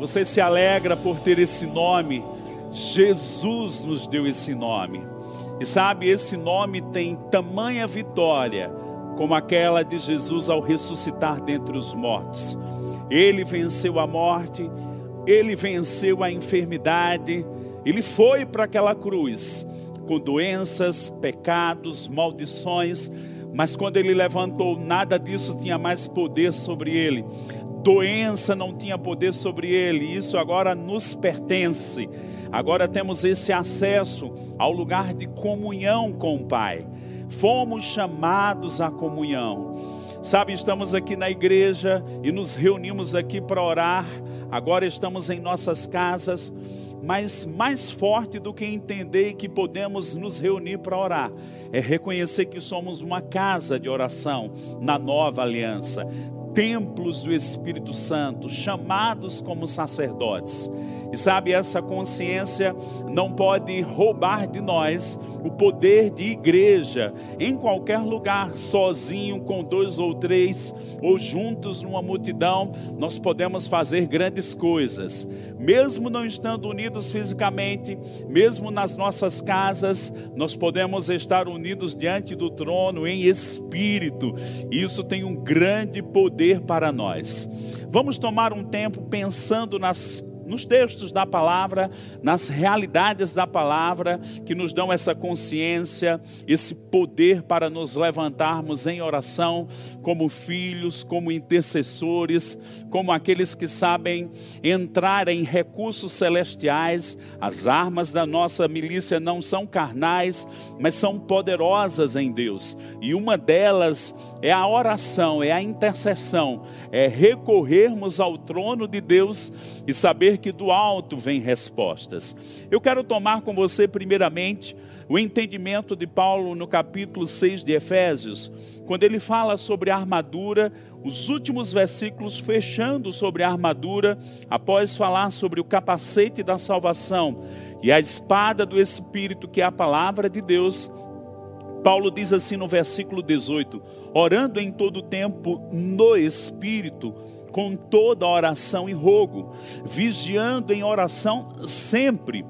Você se alegra por ter esse nome. Jesus nos deu esse nome. E sabe, esse nome tem tamanha vitória como aquela de Jesus ao ressuscitar dentre os mortos. Ele venceu a morte, ele venceu a enfermidade, ele foi para aquela cruz com doenças, pecados, maldições, mas quando ele levantou, nada disso tinha mais poder sobre ele. Doença não tinha poder sobre ele, isso agora nos pertence. Agora temos esse acesso ao lugar de comunhão com o Pai. Fomos chamados à comunhão. Sabe, estamos aqui na igreja e nos reunimos aqui para orar. Agora estamos em nossas casas, mas mais forte do que entender que podemos nos reunir para orar é reconhecer que somos uma casa de oração na nova aliança, templos do Espírito Santo, chamados como sacerdotes. E sabe, essa consciência não pode roubar de nós o poder de igreja em qualquer lugar, sozinho, com dois ou três, ou juntos numa multidão, nós podemos fazer grandes coisas. Mesmo não estando unidos fisicamente, mesmo nas nossas casas, nós podemos estar unidos diante do trono em espírito. Isso tem um grande poder para nós. Vamos tomar um tempo pensando nas nos textos da palavra, nas realidades da palavra, que nos dão essa consciência, esse poder para nos levantarmos em oração, como filhos, como intercessores, como aqueles que sabem entrar em recursos celestiais. As armas da nossa milícia não são carnais, mas são poderosas em Deus, e uma delas é a oração, é a intercessão, é recorrermos ao trono de Deus e saber que do alto vem respostas. Eu quero tomar com você, primeiramente, o entendimento de Paulo no capítulo 6 de Efésios, quando ele fala sobre a armadura, os últimos versículos fechando sobre a armadura, após falar sobre o capacete da salvação e a espada do Espírito, que é a palavra de Deus. Paulo diz assim no versículo 18: orando em todo tempo no Espírito, com toda oração e rogo, vigiando em oração sempre,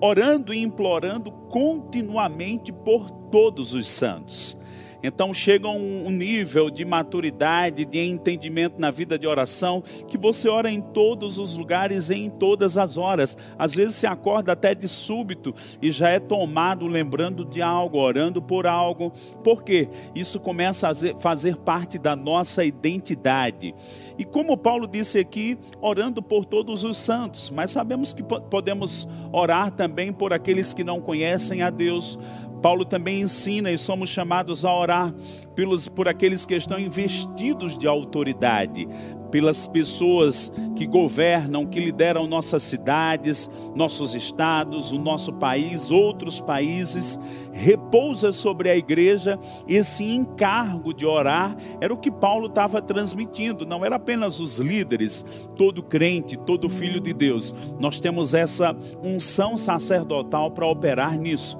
orando e implorando continuamente por todos os santos. Então chega um, nível de maturidade, de entendimento na vida de oração, que você ora em todos os lugares e em todas as horas. Às vezes se acorda até de súbito e já é tomado lembrando de algo, orando por algo. Por quê? Isso começa a fazer parte da nossa identidade. E como Paulo disse aqui, orando por todos os santos, mas sabemos que podemos orar também por aqueles que não conhecem a Deus, Paulo também ensina e somos chamados a orar pelos, por aqueles que estão investidos de autoridade, pelas pessoas que governam, que lideram nossas cidades, nossos estados, o nosso país, outros países. Repousa sobre a igreja esse encargo de orar, era o que Paulo estava transmitindo, não era apenas os líderes, todo crente, todo filho de Deus. Nós temos essa unção sacerdotal para operar nisso.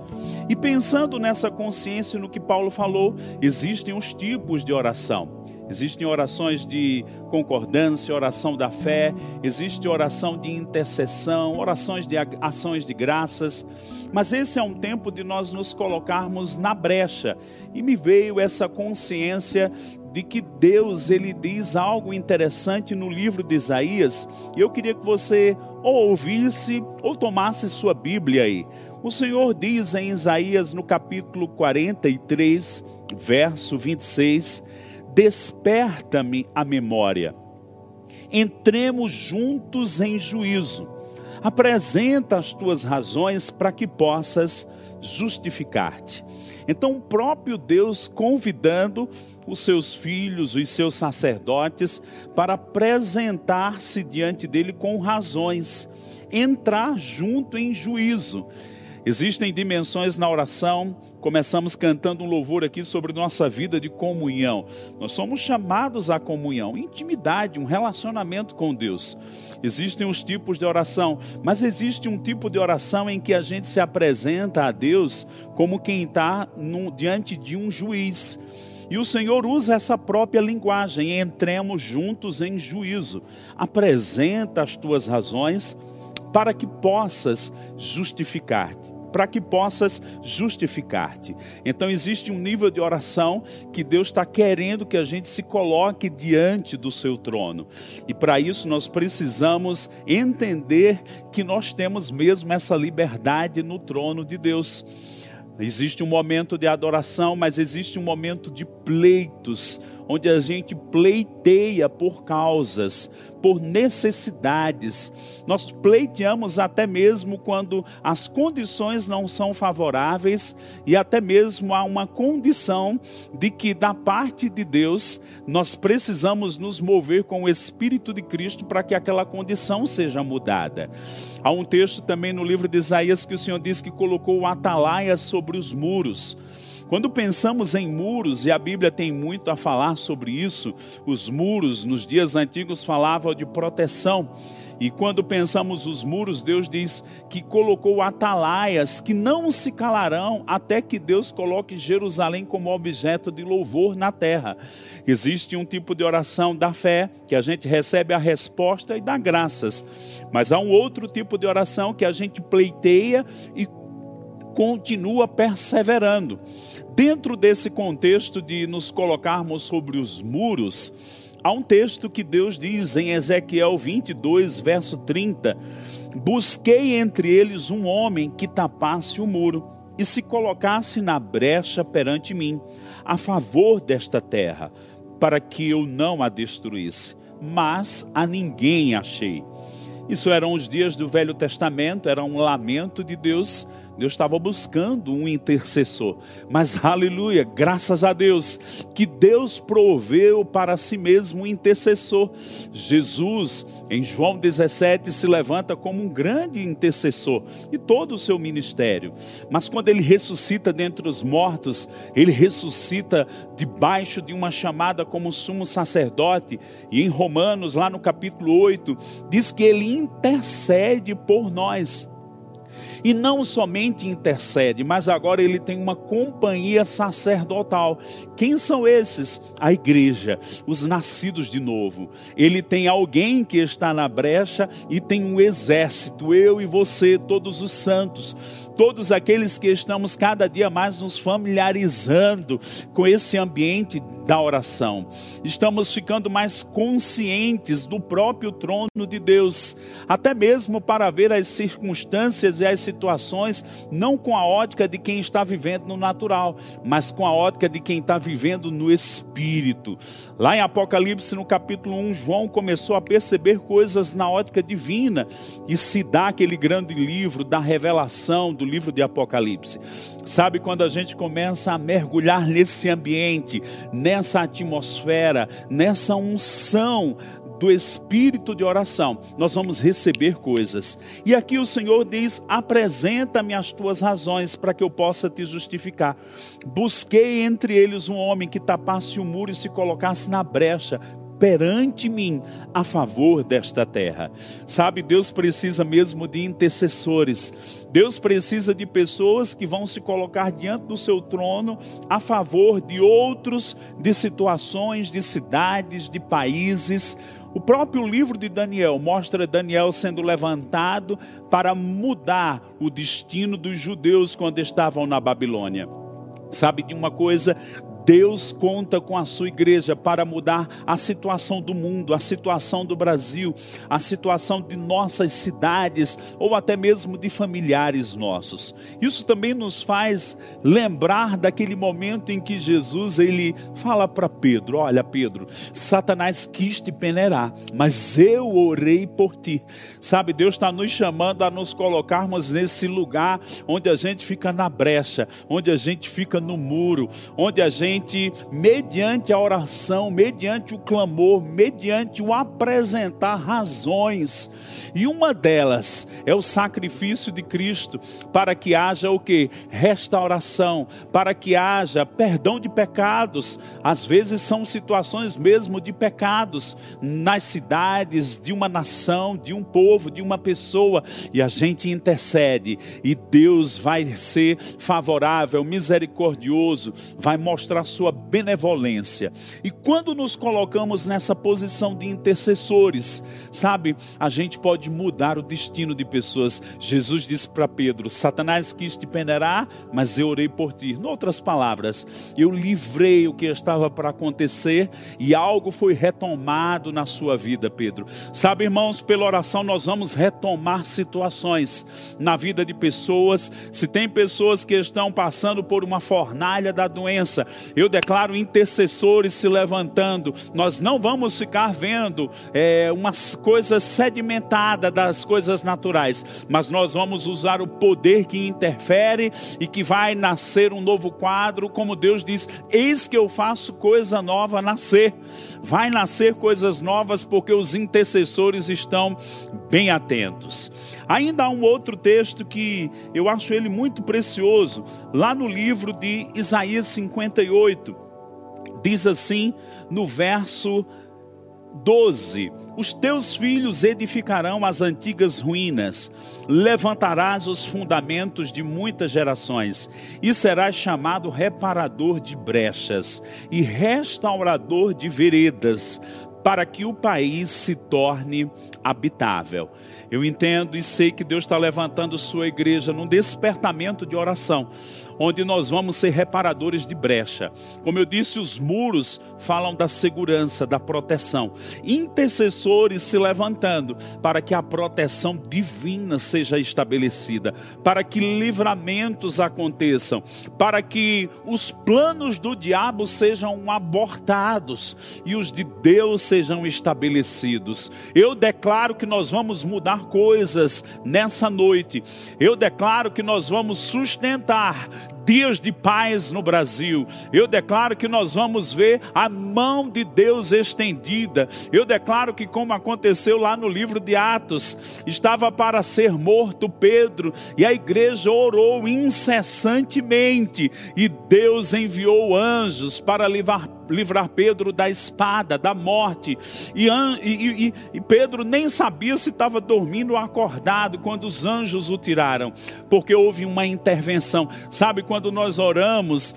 E pensando nessa consciência no que Paulo falou, existem os tipos de oração. Existem orações de concordância, oração da fé, existe oração de intercessão, orações de ações de graças. Mas esse é um tempo de nós nos colocarmos na brecha. E me veio essa consciência de que Deus ele diz algo interessante no livro de Isaías. E eu queria que você ou ouvisse ou tomasse sua Bíblia aí. O Senhor diz em Isaías no capítulo 43, verso 26: Desperta-me a memória, entremos juntos em juízo, apresenta as tuas razões para que possas justificar-te. Então, o próprio Deus convidando os seus filhos, os seus sacerdotes, para apresentar-se diante dele com razões, entrar junto em juízo. Existem dimensões na oração. Começamos cantando um louvor aqui sobre nossa vida de comunhão. Nós somos chamados à comunhão, intimidade, um relacionamento com Deus. Existem os tipos de oração, mas existe um tipo de oração em que a gente se apresenta a Deus como quem está diante de um juiz. E o Senhor usa essa própria linguagem: entremos juntos em juízo. Apresenta as tuas razões para que possas justificar-te para que possas justificar-te. Então existe um nível de oração que Deus está querendo que a gente se coloque diante do seu trono. E para isso nós precisamos entender que nós temos mesmo essa liberdade no trono de Deus. Existe um momento de adoração, mas existe um momento de pleitos, onde a gente pleiteia por causas, por necessidades. Nós pleiteamos até mesmo quando as condições não são favoráveis e até mesmo há uma condição de que da parte de Deus nós precisamos nos mover com o espírito de Cristo para que aquela condição seja mudada. Há um texto também no livro de Isaías que o Senhor diz que colocou atalaias sobre os muros. Quando pensamos em muros, e a Bíblia tem muito a falar sobre isso, os muros nos dias antigos falavam de proteção. E quando pensamos os muros, Deus diz que colocou atalaias que não se calarão até que Deus coloque Jerusalém como objeto de louvor na terra. Existe um tipo de oração da fé que a gente recebe a resposta e dá graças, mas há um outro tipo de oração que a gente pleiteia e continua perseverando. Dentro desse contexto de nos colocarmos sobre os muros, há um texto que Deus diz em Ezequiel 22, verso 30: Busquei entre eles um homem que tapasse o muro e se colocasse na brecha perante mim, a favor desta terra, para que eu não a destruísse. Mas a ninguém achei. Isso eram os dias do Velho Testamento, era um lamento de Deus Deus estava buscando um intercessor. Mas aleluia, graças a Deus, que Deus proveu para si mesmo um intercessor. Jesus, em João 17, se levanta como um grande intercessor e todo o seu ministério. Mas quando ele ressuscita dentre os mortos, ele ressuscita debaixo de uma chamada como sumo sacerdote. E em Romanos, lá no capítulo 8, diz que ele intercede por nós. E não somente intercede, mas agora ele tem uma companhia sacerdotal. Quem são esses? A igreja, os nascidos de novo. Ele tem alguém que está na brecha e tem um exército, eu e você, todos os santos todos aqueles que estamos cada dia mais nos familiarizando com esse ambiente da oração. Estamos ficando mais conscientes do próprio trono de Deus, até mesmo para ver as circunstâncias e as situações, não com a ótica de quem está vivendo no natural, mas com a ótica de quem está vivendo no espírito. Lá em Apocalipse, no capítulo 1, João começou a perceber coisas na ótica divina e se dá aquele grande livro da revelação, do livro de Apocalipse. Sabe quando a gente começa a mergulhar nesse ambiente, nessa atmosfera, nessa unção do espírito de oração, nós vamos receber coisas. E aqui o Senhor diz: apresenta-me as tuas razões para que eu possa te justificar. Busquei entre eles um homem que tapasse o muro e se colocasse na brecha perante mim a favor desta terra. Sabe, Deus precisa mesmo de intercessores. Deus precisa de pessoas que vão se colocar diante do seu trono a favor de outros, de situações, de cidades, de países. O próprio livro de Daniel mostra Daniel sendo levantado para mudar o destino dos judeus quando estavam na Babilônia. Sabe de uma coisa? Deus conta com a sua igreja para mudar a situação do mundo, a situação do Brasil, a situação de nossas cidades ou até mesmo de familiares nossos. Isso também nos faz lembrar daquele momento em que Jesus ele fala para Pedro: "Olha, Pedro, Satanás quis te peneirar, mas eu orei por ti". Sabe, Deus está nos chamando a nos colocarmos nesse lugar onde a gente fica na brecha, onde a gente fica no muro, onde a gente mediante a oração, mediante o clamor, mediante o apresentar razões. E uma delas é o sacrifício de Cristo para que haja o que? Restauração, para que haja perdão de pecados. Às vezes são situações mesmo de pecados nas cidades de uma nação, de um povo, de uma pessoa, e a gente intercede e Deus vai ser favorável, misericordioso, vai mostrar sua benevolência. E quando nos colocamos nessa posição de intercessores, sabe, a gente pode mudar o destino de pessoas. Jesus disse para Pedro: Satanás quis te peneirar, mas eu orei por ti. Em outras palavras, eu livrei o que estava para acontecer e algo foi retomado na sua vida, Pedro. Sabe, irmãos, pela oração nós vamos retomar situações na vida de pessoas. Se tem pessoas que estão passando por uma fornalha da doença, eu declaro intercessores se levantando. Nós não vamos ficar vendo é, umas coisas sedimentadas das coisas naturais, mas nós vamos usar o poder que interfere e que vai nascer um novo quadro, como Deus diz: Eis que eu faço coisa nova nascer. Vai nascer coisas novas porque os intercessores estão bem atentos. Ainda há um outro texto que eu acho ele muito precioso, lá no livro de Isaías 58. Diz assim no verso 12: Os teus filhos edificarão as antigas ruínas, levantarás os fundamentos de muitas gerações, e serás chamado reparador de brechas e restaurador de veredas, para que o país se torne habitável. Eu entendo e sei que Deus está levantando sua igreja num despertamento de oração, onde nós vamos ser reparadores de brecha. Como eu disse, os muros falam da segurança, da proteção. Intercessores se levantando para que a proteção divina seja estabelecida, para que livramentos aconteçam, para que os planos do diabo sejam abortados e os de Deus sejam estabelecidos. Eu declaro que nós vamos mudar coisas nessa noite. Eu declaro que nós vamos sustentar dias de paz no Brasil. Eu declaro que nós vamos ver a mão de Deus estendida. Eu declaro que, como aconteceu lá no livro de Atos, estava para ser morto Pedro e a igreja orou incessantemente e Deus enviou anjos para livrar livrar Pedro da espada, da morte. E, e, e, Pedro nem sabia se estava dormindo ou acordado quando os anjos o tiraram, porque houve uma intervenção. Sabe, quando nós oramos,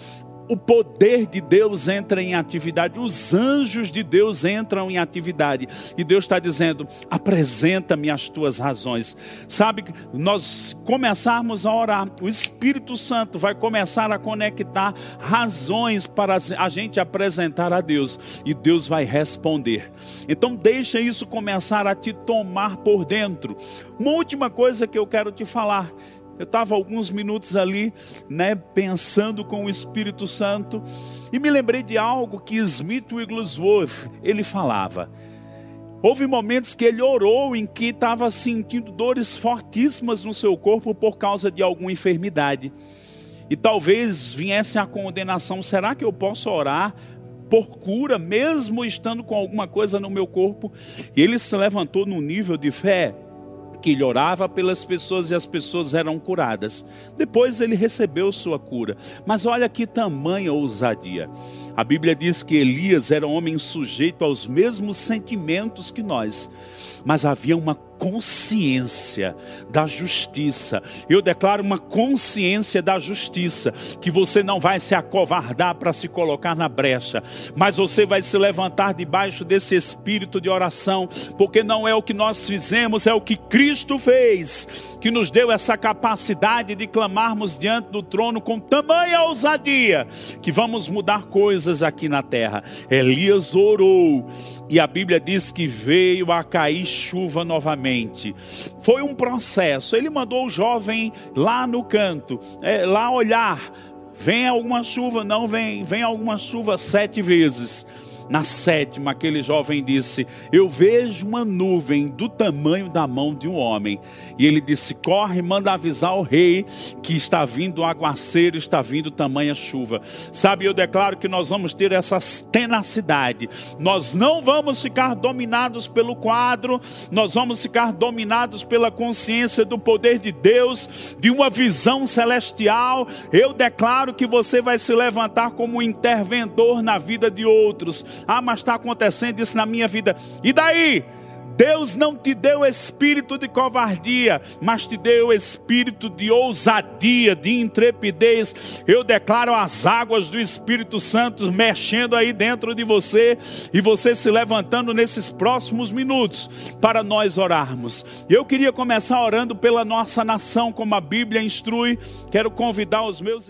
o poder de Deus entra em atividade, os anjos de Deus entram em atividade, e Deus está dizendo: apresenta-me as tuas razões. Sabe, nós começarmos a orar, o Espírito Santo vai começar a conectar razões para a gente apresentar a Deus, e Deus vai responder. Então, deixa isso começar a te tomar por dentro. Uma última coisa que eu quero te falar eu estava alguns minutos ali, né, pensando com o Espírito Santo, e me lembrei de algo que Smith Wigglesworth, ele falava. Houve momentos que ele orou em que estava sentindo dores fortíssimas no seu corpo por causa de alguma enfermidade. E talvez viesse a condenação: será que eu posso orar por cura, mesmo estando com alguma coisa no meu corpo? E ele se levantou num nível de fé que ele orava pelas pessoas e as pessoas eram curadas. Depois ele recebeu sua cura. Mas olha que tamanha ousadia. A Bíblia diz que Elias era um homem sujeito aos mesmos sentimentos que nós, mas havia uma consciência da justiça. Eu declaro uma consciência da justiça, que você não vai se acovardar para se colocar na brecha, mas você vai se levantar debaixo desse espírito de oração, porque não é o que nós fizemos, é o que Cristo fez, que nos deu essa capacidade de clamarmos diante do trono com tamanha ousadia, que vamos mudar coisas aqui na terra. Elias orou, e a Bíblia diz que veio a cair chuva novamente foi um processo. Ele mandou o jovem lá no canto, é, lá olhar. Vem alguma chuva? Não vem. Vem alguma chuva sete vezes. Na sétima, aquele jovem disse: Eu vejo uma nuvem do tamanho da mão de um homem. E ele disse: Corre, manda avisar o rei que está vindo o aguaceiro, está vindo tamanha chuva. Sabe, eu declaro que nós vamos ter essa tenacidade. Nós não vamos ficar dominados pelo quadro, nós vamos ficar dominados pela consciência do poder de Deus, de uma visão celestial. Eu declaro que você vai se levantar como um interventor na vida de outros ah, mas está acontecendo isso na minha vida. E daí? Deus não te deu espírito de covardia, mas te deu espírito de ousadia, de intrepidez. Eu declaro as águas do Espírito Santo mexendo aí dentro de você e você se levantando nesses próximos minutos para nós orarmos. Eu queria começar orando pela nossa nação, como a Bíblia instrui. Quero convidar os meus